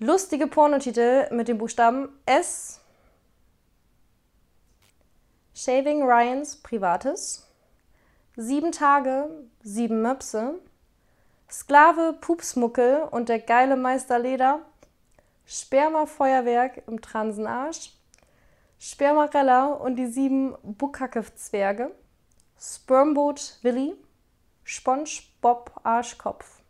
Lustige Pornotitel mit dem Buchstaben S. Shaving Ryans Privates. Sieben Tage, sieben Möpse. Sklave Pupsmuckel und der geile Meister Leder. Spermafeuerwerk im Transenarsch. Spermarella und die sieben Bukake-Zwerge. Spermboot Willi. SpongeBob Arschkopf.